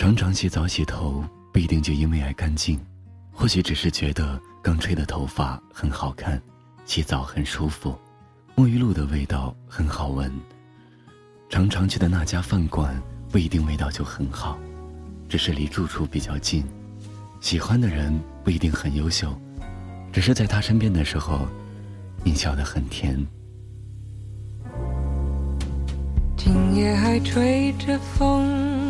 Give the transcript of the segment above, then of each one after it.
常常洗澡洗头，不一定就因为爱干净，或许只是觉得刚吹的头发很好看，洗澡很舒服，沐浴露的味道很好闻。常常去的那家饭馆，不一定味道就很好，只是离住处比较近。喜欢的人不一定很优秀，只是在他身边的时候，你笑得很甜。今夜还吹着风，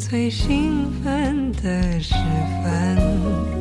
最兴奋的时分。